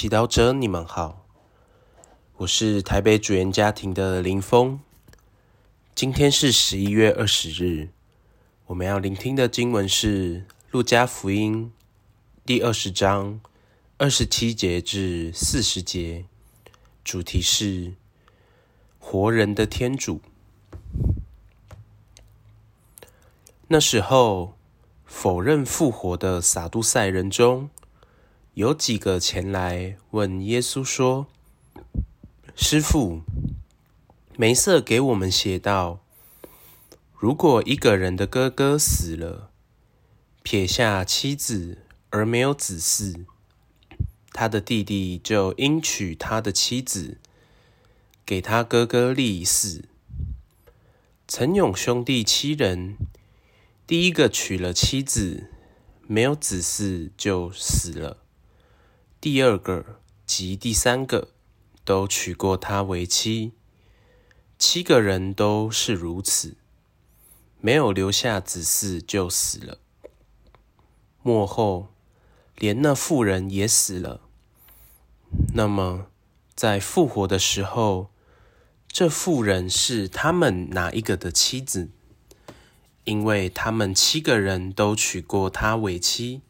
祈祷者，你们好，我是台北主言家庭的林峰。今天是十一月二十日，我们要聆听的经文是《路加福音》第二十章二十七节至四十节，主题是活人的天主。那时候，否认复活的撒都塞人中。有几个前来问耶稣说：“师傅，梅瑟给我们写道，如果一个人的哥哥死了，撇下妻子而没有子嗣，他的弟弟就应娶他的妻子，给他哥哥立嗣。曾勇兄弟七人，第一个娶了妻子，没有子嗣就死了。”第二个及第三个都娶过她为妻，七个人都是如此，没有留下子嗣就死了。末后连那妇人也死了。那么在复活的时候，这妇人是他们哪一个的妻子？因为他们七个人都娶过她为妻。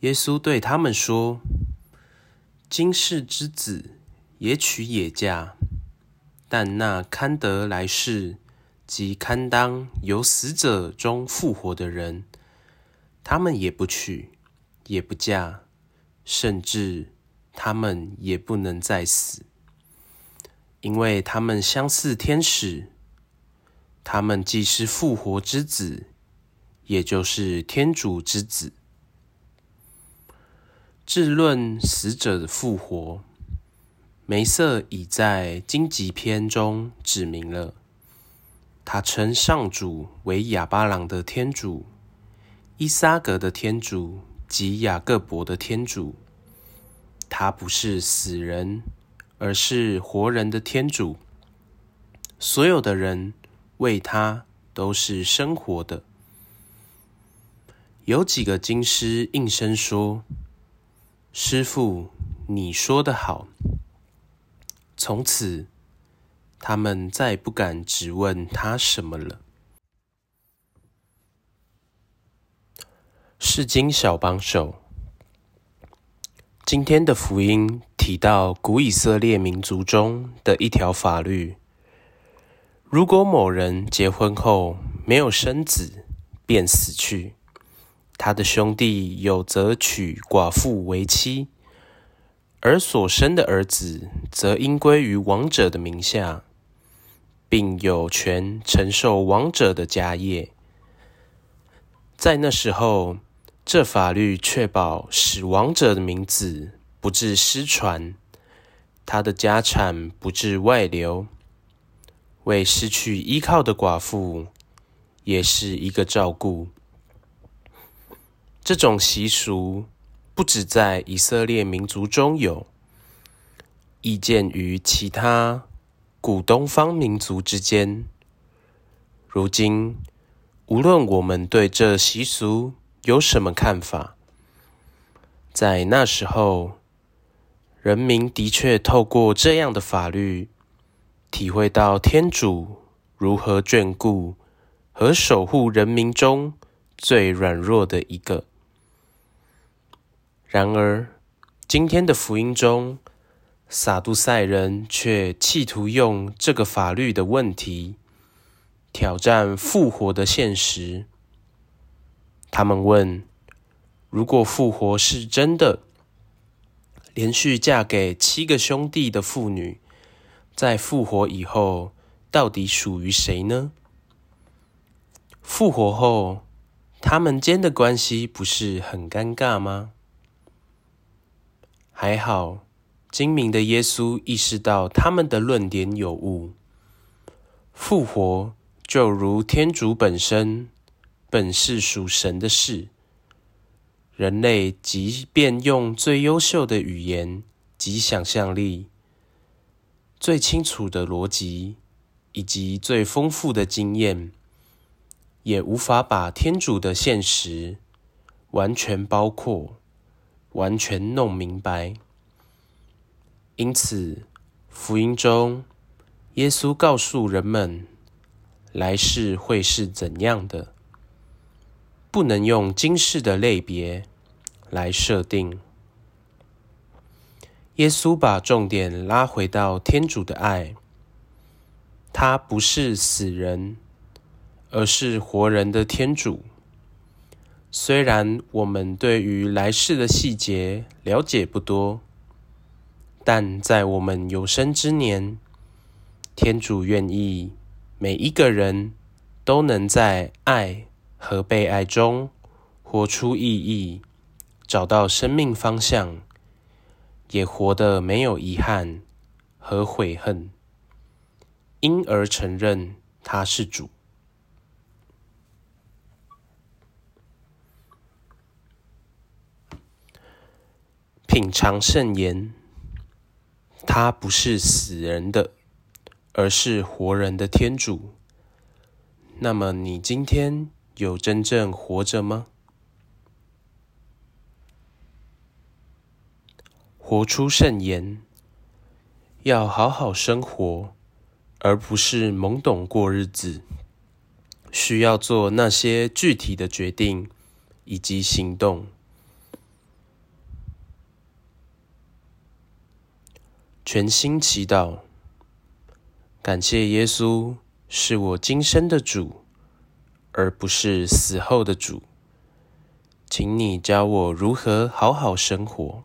耶稣对他们说：“今世之子也娶也嫁，但那堪得来世及堪当由死者中复活的人，他们也不娶，也不嫁，甚至他们也不能再死，因为他们相似天使。他们既是复活之子，也就是天主之子。”至论死者的复活，梅瑟已在荆棘篇中指明了。他称上主为亚巴郎的天主、伊撒格的天主及雅各伯的天主。他不是死人，而是活人的天主。所有的人为他都是生活的。有几个经师应声说。师傅，你说的好。从此，他们再不敢直问他什么了。世经小帮手，今天的福音提到古以色列民族中的一条法律：如果某人结婚后没有生子，便死去。他的兄弟有则娶寡妇为妻，而所生的儿子则应归于王者的名下，并有权承受王者的家业。在那时候，这法律确保使王者的名字不致失传，他的家产不致外流，为失去依靠的寡妇也是一个照顾。这种习俗不止在以色列民族中有，亦见于其他古东方民族之间。如今，无论我们对这习俗有什么看法，在那时候，人民的确透过这样的法律，体会到天主如何眷顾和守护人民中最软弱的一个。然而，今天的福音中，撒杜塞人却企图用这个法律的问题挑战复活的现实。他们问：如果复活是真的，连续嫁给七个兄弟的妇女，在复活以后，到底属于谁呢？复活后，他们间的关系不是很尴尬吗？还好，精明的耶稣意识到他们的论点有误。复活就如天主本身，本是属神的事。人类即便用最优秀的语言及想象力、最清楚的逻辑以及最丰富的经验，也无法把天主的现实完全包括。完全弄明白。因此，福音中，耶稣告诉人们，来世会是怎样的，不能用今世的类别来设定。耶稣把重点拉回到天主的爱，他不是死人，而是活人的天主。虽然我们对于来世的细节了解不多，但在我们有生之年，天主愿意每一个人都能在爱和被爱中活出意义，找到生命方向，也活得没有遗憾和悔恨，因而承认他是主。品尝圣言，他不是死人的，而是活人的天主。那么，你今天有真正活着吗？活出圣言，要好好生活，而不是懵懂过日子。需要做那些具体的决定以及行动。全心祈祷，感谢耶稣是我今生的主，而不是死后的主。请你教我如何好好生活。